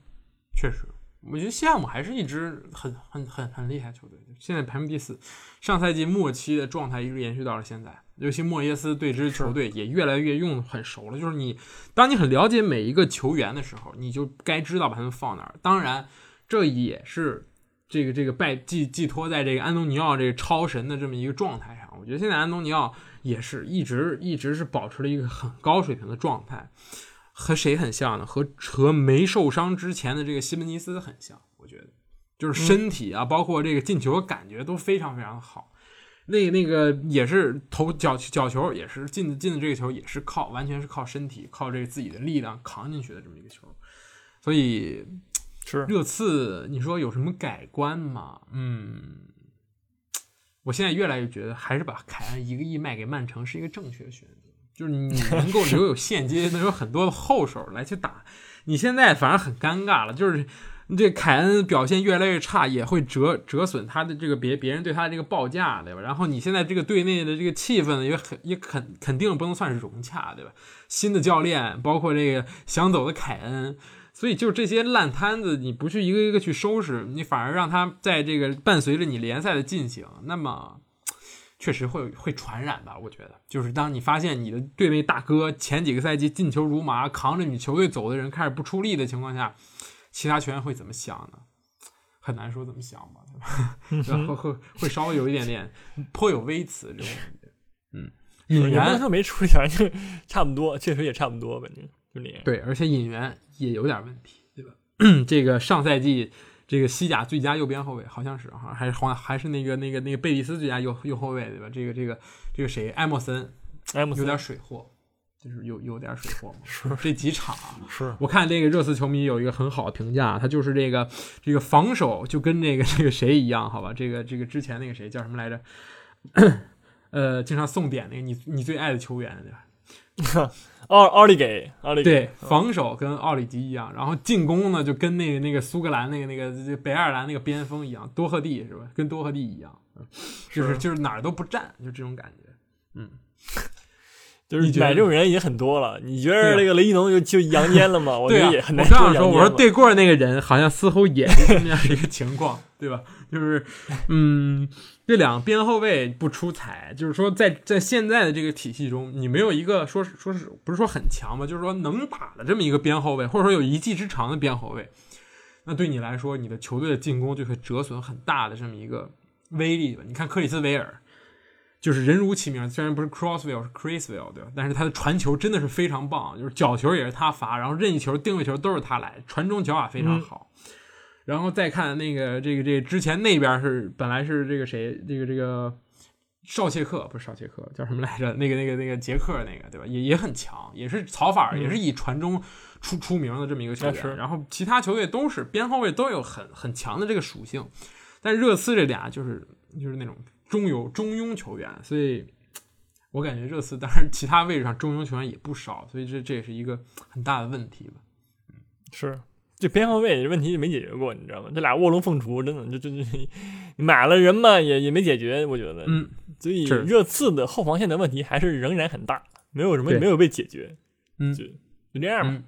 确实，我觉得西汉姆还是一支很很很很厉害球队，现在排名第四，上赛季末期的状态一直延续到了现在。尤其莫耶斯对这支球队也越来越用很熟了。就是你，当你很了解每一个球员的时候，你就该知道把他们放哪儿。当然，这也是这个这个拜寄寄托在这个安东尼奥这个超神的这么一个状态上。我觉得现在安东尼奥也是一直一直是保持了一个很高水平的状态，和谁很像呢？和和没受伤之前的这个西门尼斯很像，我觉得就是身体啊，包括这个进球的感觉都非常非常好。那那个也是投角角球，也是进的进的这个球也是靠完全是靠身体，靠这个自己的力量扛进去的这么一个球，所以是热刺，你说有什么改观吗？嗯，我现在越来越觉得还是把凯恩一个亿卖给曼城是一个正确的选择，就是你 能够留有现金，能有很多的后手来去打。你现在反而很尴尬了，就是这凯恩表现越来越差，也会折折损他的这个别别人对他的这个报价，对吧？然后你现在这个队内的这个气氛也很也肯肯定不能算是融洽，对吧？新的教练，包括这个想走的凯恩。所以就这些烂摊子，你不去一个一个去收拾，你反而让他在这个伴随着你联赛的进行，那么确实会会传染吧？我觉得，就是当你发现你的队内大哥前几个赛季进球如麻，扛着你球队走的人开始不出力的情况下，其他球员会怎么想呢？很难说怎么想吧，对吧？会会会稍微有一点点 颇有微词这种感觉。嗯，引援也不能说没出息，反正差不多，确实也差不多，反正就那样。对，而且引援也有点问题，对吧？这个上赛季这个西甲最佳右边后卫好像是哈，还是黄还是那个那个那个贝蒂斯最佳右右后卫，对吧？这个这个这个谁埃莫森埃莫森有点水货，就是有有点水货嘛。是这几场啊，是我看这个热刺球迷有一个很好的评价，他就是这个这个防守就跟那个 这个谁一样，好吧？这个这个之前那个谁叫什么来着？呃，经常送点那个你你最爱的球员，对吧？奥奥利给奥利给对，防守跟奥里吉一样，然后进攻呢就跟那个那个苏格兰那个那个北爱尔兰那个边锋一样，多赫蒂是吧？跟多赫蒂一样，就是就是哪儿都不占，就这种感觉。嗯，就是买这种人已经很多了。你觉得那个雷一农就就阳间了吗？我觉得也很难我刚想说，我说对过那个人好像似乎也是这样一个情况，对吧？就是，嗯，这两个边后卫不出彩，就是说在在现在的这个体系中，你没有一个说是说是不是说很强吧，就是说能打的这么一个边后卫，或者说有一技之长的边后卫，那对你来说，你的球队的进攻就会折损很大的这么一个威力吧？你看克里斯维尔。就是人如其名，虽然不是 Crossville 是 Chrisville 对吧？但是他的传球真的是非常棒，就是角球也是他罚，然后任意球、定位球都是他来，传中脚法非常好。然后再看那个这个这个之前那边是本来是这个谁这个这个少切克不是少切克叫什么来着？那个那个那个杰克那个对吧？也也很强，也是草法尔，也是以传中出出名的这么一个球啊是员。然后其他球队都是边后卫都有很很强的这个属性，但热刺这俩就是就是那种中游中庸球员，所以我感觉热刺当然其他位置上中庸球员也不少，所以这这也是一个很大的问题吧。是这边后卫问题没解决过，你知道吗？这俩卧龙凤雏，真的就就就买了人嘛，也也没解决，我觉得。嗯，所以热刺的后防线的问题还是仍然很大，没有什么对没有被解决。嗯就就这样吧。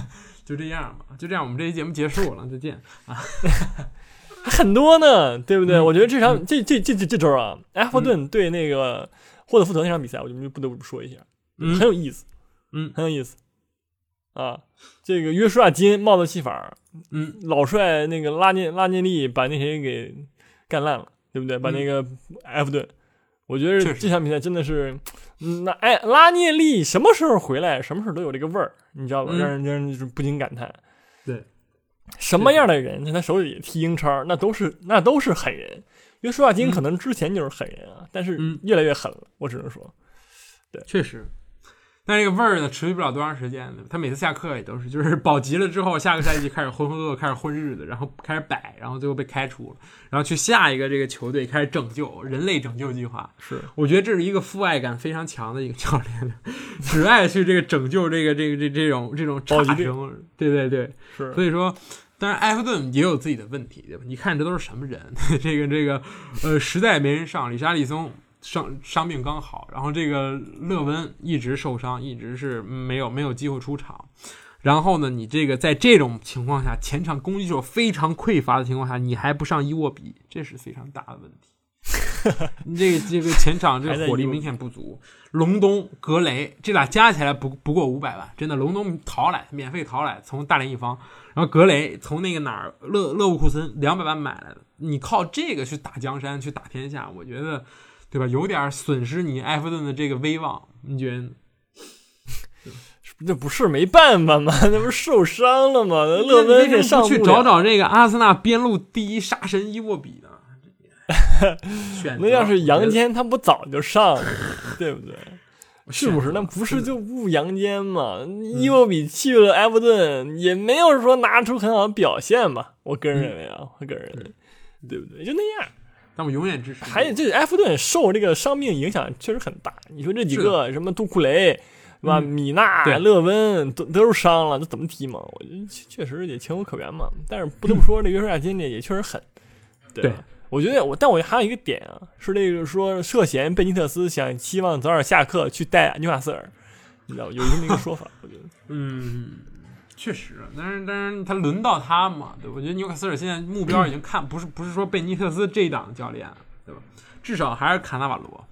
就这样吧，就这样，我们这期节目结束了，再见。还很多呢，对不对？嗯我觉得这场、这这这这这周啊，埃弗顿对那个霍德福德那场比赛，我就不得不说一下，嗯很有意思，嗯很有意思啊。这个约书亚金帽子戏法，嗯，老帅那个拉涅拉涅利把那谁给干烂了，对不对？把那个埃弗顿，我觉得这场比赛真的是，嗯那哎拉涅利什么时候回来，什么时候都有这个味儿，你知道吧？嗯让人让人就是不禁感叹。对，什么样的人在他手里踢英超，那都是那都是狠人。因为舒亚金嗯可能之前就是狠人啊，但是嗯越来越狠了，我只能说，对确实。但这个味儿呢，持续不了多长时间的。他每次下课也都是，就是保级了之后，下个赛季开始浑浑噩噩，开始混日子，然后开始摆，然后最后被开除了，然后去下一个这个球队开始拯救人类拯救计划。是我觉得这是一个父爱感非常强的一个教练，只爱去这个拯救这个这个这这种这种差生。对对对，是所以说，当然埃弗顿也有自己的问题，对吧？你看这都是什么人？这个这个，呃，实在没人上，里沙利松伤伤病刚好，然后这个勒温一直受伤，一直是没有没有机会出场。然后呢，你这个在这种情况下，前场攻击手非常匮乏的情况下，你还不上伊沃比，这是非常大的问题。你这个这个前场这个火力明显不足。隆东、格雷这俩加起来不不过五百万，真的。隆东淘来，免费淘来，从大连一方，然后格雷从那个哪儿勒勒沃库森两百万买来的，你靠这个去打江山，去打天下，我觉得，对吧？有点损失你埃弗顿的这个威望，你觉得呢？那不是没办法吗？那不是受伤了吗？勒温这这上不去找找这个阿森纳边路第一杀神伊沃比呢？那要是杨坚，他不早就上了，对不对？是不是？那不是就不杨坚吗？嗯伊沃比去了埃弗顿，也没有说拿出很好的表现吧？我个人认为啊，我个人认为，对不对？就那样。但我永远支持。还有这埃弗顿受这个伤病影响确实很大。你说这几个什么杜库雷，是吧？嗯米纳、对勒温都都是伤了，这怎么踢嘛？我觉得确实也情有可原嘛。但是不得不说，这约书亚金这也确实狠，对对我觉得我，但我还有一个点啊，是这个说涉嫌贝尼特斯想希望早点下课去带纽卡斯尔，你知道有这么一个说法，我觉得嗯，确实，但是但是他轮到他嘛？对，我觉得纽卡斯尔现在目标已经看不是不是说贝尼特斯这一档的教练，对吧？至少还是卡纳瓦罗。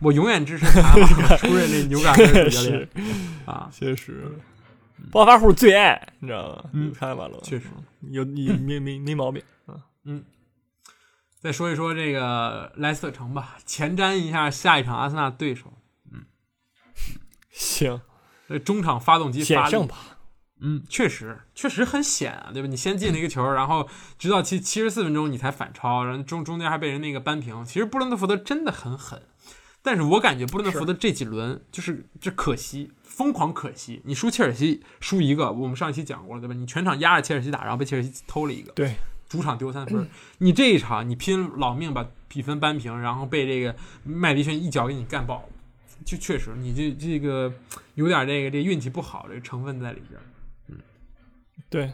我永远支持卡纳瓦罗出任这纽卡斯尔主教练啊！确实，暴发户最爱，你知道吗？嗯看完了，确实。有你没没没毛病啊。嗯再说一说这个莱斯特城吧，前瞻一下下一场阿森纳对手。嗯行，这中场发动机发胜吧。嗯，确实，确实很险啊，对吧？你先进了一个球，然后直到七七十四分钟你才反超，然后中中间还被人那个扳平。其实布伦特福德真的很狠，但是我感觉布伦特福德这几轮就是这可惜，疯狂可惜。你输切尔西输一个，我们上一期讲过了，对吧？你全场压着切尔西打，然后被切尔西偷了一个，对，主场丢三分。你这一场你拼老命把比分扳平，然后被这个麦迪逊一脚给你干爆，就确实你这这个有点这个这运气不好这个成分在里边。对，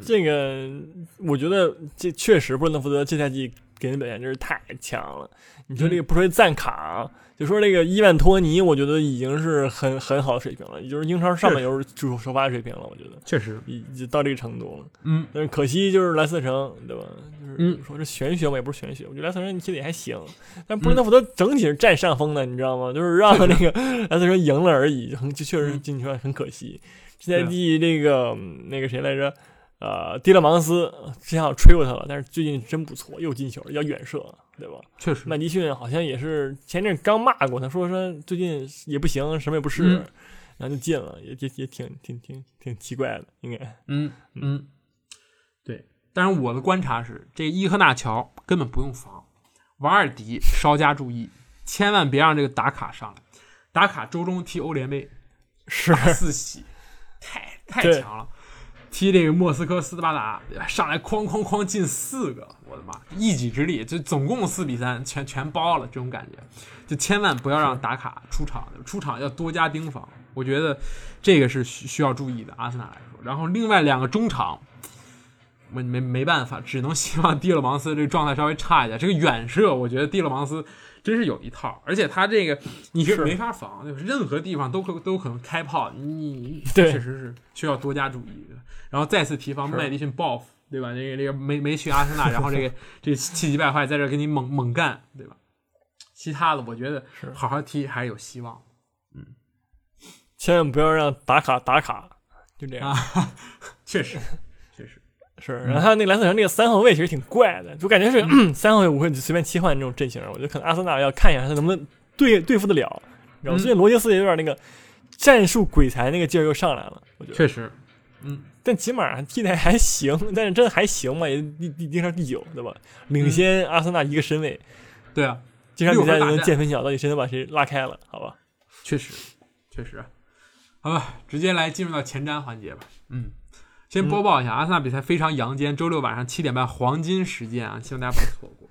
这个我觉得这确实布伦特福德这赛季给人表现真是太强了。你说这个不说赞卡，就说这个伊万托尼，我觉得已经是很很好的水平了，也就是英超上半游主首发水平了，我觉得确实，已到这个程度了。嗯，但是可惜就是莱斯特城，对吧？就是嗯说这玄学嘛，也不是玄学。我觉得莱斯特城踢的也还行，但布伦特福德整体是占上风的，你知道吗？就是让那个 莱斯特城赢了而已，很就确实进球很可惜。这赛季那个嗯那个谁来着？呃，蒂勒芒斯之前我吹过他了，但是最近真不错，又进球，要远射，对吧？确实，麦迪逊好像也是前阵刚骂过他，说说最近也不行，什么也不是，嗯然后就进了，也也也挺挺挺挺奇怪的，应该。嗯嗯，对。但是我的观察是，这伊赫纳乔根本不用防，瓦尔迪稍加注意，千万别让这个达卡上来。达卡周中踢欧联杯是四喜，太太强了。踢这个莫斯科斯巴达上来哐哐哐进四个，我的妈！一己之力就总共四比三，全全包了，这种感觉，就千万不要让打卡出场，出场要多加盯防，我觉得这个是需需要注意的。阿森纳来说，然后另外两个中场，没没没办法，只能希望蒂勒芒斯这个状态稍微差一点。这个远射，我觉得蒂勒芒斯真是有一套，而且他这个你是是没法防，就是？任何地方都可都可能开炮，你确实是需要多加注意的。然后再次提防麦迪逊报复，对吧？这个这个没没去阿森纳，然后这个 这气急败坏在这给你猛猛干，对吧？其他的我觉得是好好踢还是有希望嗯千万不要让打卡打卡，就这样。啊，确实，是，然后他那个莱斯特城那个三后卫其实挺怪的，就感觉是、嗯 三后卫我会随便切换这种阵型，我觉得可能阿森纳要看一下他能不能对对付得了。然后嗯最近罗杰斯也有点那个战术鬼才那个劲儿又上来了，我觉得。确实，嗯，但起码替代还行，但是真的还行嘛，也第第第上第九，对吧？领先阿森纳一个身位，对啊，这场比赛能六分大战见分晓，到底谁能把谁拉开了？好吧？确实，确实。好吧，直接来进入到前瞻环节吧。嗯，先播报一下、阿森纳比赛非常阳间，周六晚上七点半黄金时间啊，希望大家不要错过。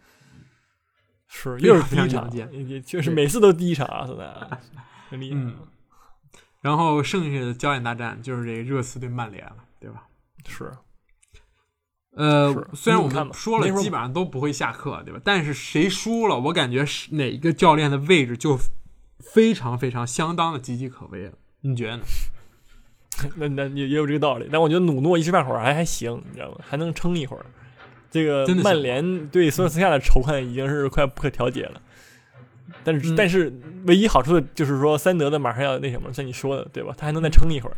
是，又是第一场常非常常，见也也确实每次都第一场阿森纳，很厉害。嗯然后剩下的焦点大战就是这个热刺对曼联了，对吧？是，呃，虽然我们说了基本上都不会下课，对吧？但是谁输了，我感觉是哪一个教练的位置就非常非常相当的岌岌可危了。你觉得呢？那那也也有这个道理，但我觉得努诺一时半会儿还还行，你知道吗？还能撑一会儿。这个曼联对索尔斯克亚的仇恨已经是快不可调节了。但是，嗯但是唯一好处的就是说，三德的马上要那什么，像你说的，对吧？他还能再撑一会儿。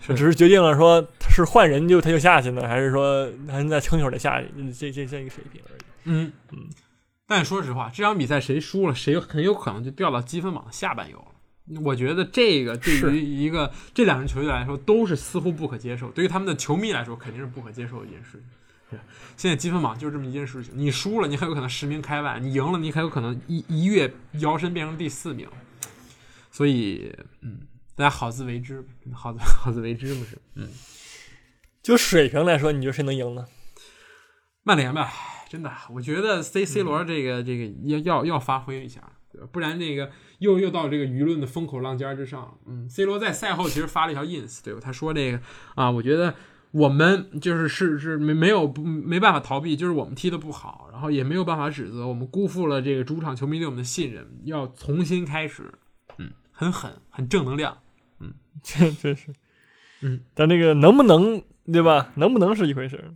是只是决定了说是换人就他就下去呢，还是说还能再撑一会儿再下去？这这这一个水平而已。嗯嗯。但说实话，这场比赛谁输了，谁很有可能就掉到积分榜的下半游了。我觉得这个对于一个这两支球队来说都是似乎不可接受，对于他们的球迷来说肯定是不可接受的一件事 现在积分榜就是这么一件事情，你输了，你很有可能十名开外；你赢了，你很有可能一一跃摇身变成第四名。所以，嗯，大家好自为之，好自 好自为之不是。嗯，就水平来说，你觉得谁能赢呢？曼联吧，真的，我觉得 C C 罗这个、这个要要要发挥一下，对吧？不然这个又又到这个舆论的风口浪尖之上。嗯，C 罗在赛后其实发了一条 ins，对吧？他说这个啊，我觉得我们就是是是没没有不没办法逃避，就是我们踢的不好，然后也没有办法指责我们辜负了这个主场球迷对我们的信任，要重新开始。嗯，很狠，很正能量。嗯这真是，嗯，但那个能不能对吧？能不能是一回事儿。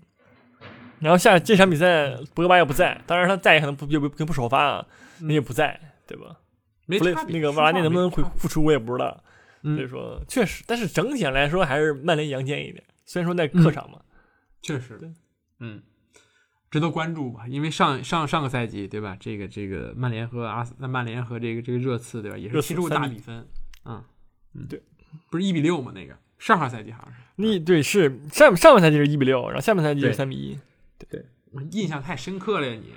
然后下这场比赛，博格巴也不在，当然他在也可能不不不不首发啊，那也不在，对吧？没差那个瓦拉内能不能说话没差回复出，我也不知道。嗯所以说，确实，但是整体上来说还是曼联阳间一点。虽然说在客场嘛，确实，嗯，值得关注吧？因为上上上个赛季对吧？这个这个曼联和阿曼联和这个这个热刺对吧？也是踢出大比分，啊，嗯，对，不是一比六嘛？那个上个赛季好像是，你对是上上个赛季是一比六，然后下半赛季是三比一，对印象太深刻了呀你，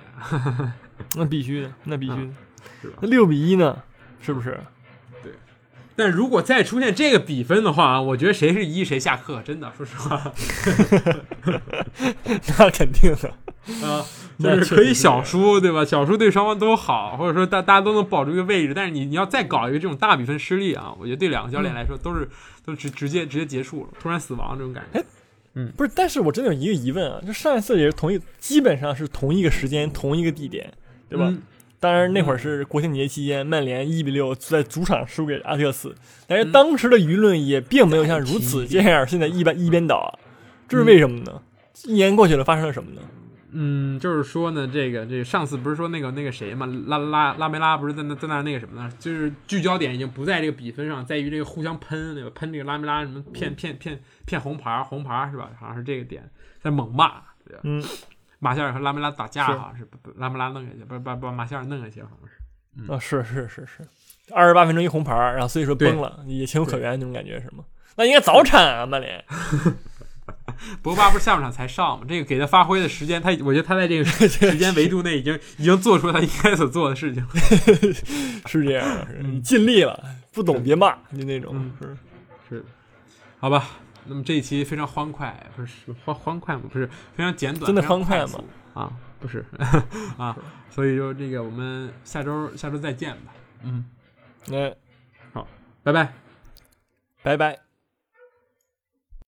那必须的，那必须的。是吧？那六比一呢？是不是？对但如果再出现这个比分的话，我觉得谁是一谁下课，真的，说实话，那肯定的。啊，那就是可以小输，对吧？小输对双方都好，或者说大大家都能保住一个位置。但是你你要再搞一个这种大比分失利啊，我觉得对两个教练来说都是、都直直接直接结束了，突然死亡这种感觉。嗯不是，但是我真的有一个疑问啊，就上一次也是同一，基本上是同一个时间、同一个地点，对吧？嗯当然那会儿是国庆节期间，曼联一比六在主场输给阿特斯，但是当时的舆论也并没有像如此这样，现在一边一边倒，这是为什么呢？一年过去了，发生了什么呢？嗯，就是说呢，这个这个上次不是说那个那个谁嘛，拉拉拉梅拉不是在那在那那个什么呢？就是聚焦点已经不在这个比分上，在于这个互相喷那个喷这个拉梅拉什么骗骗骗骗红牌红牌是吧？好像是这个点在猛骂，对吧？嗯，马夏尔和拉梅拉打架是好像是把拉梅拉弄下去，不是把把马夏尔弄下去，好像是。啊，是是是是，二十八分钟一红牌，然后所以说崩了，也情有可原那种感觉是吗？那应该早产啊，曼联。博巴不是下半场才上吗？这个给他发挥的时间，他我觉得他在这个时 间维度内已经已经做出他应该所做的事情。是这样的，是嗯你尽力了，不懂别骂，就那种嗯是。是，好吧。那么这一期非常欢快，不是欢欢快吗？不是非常简短，真的欢快吗？啊，不是 啊，所以就这个，我们下周下周再见吧。嗯，那拜拜。拜拜。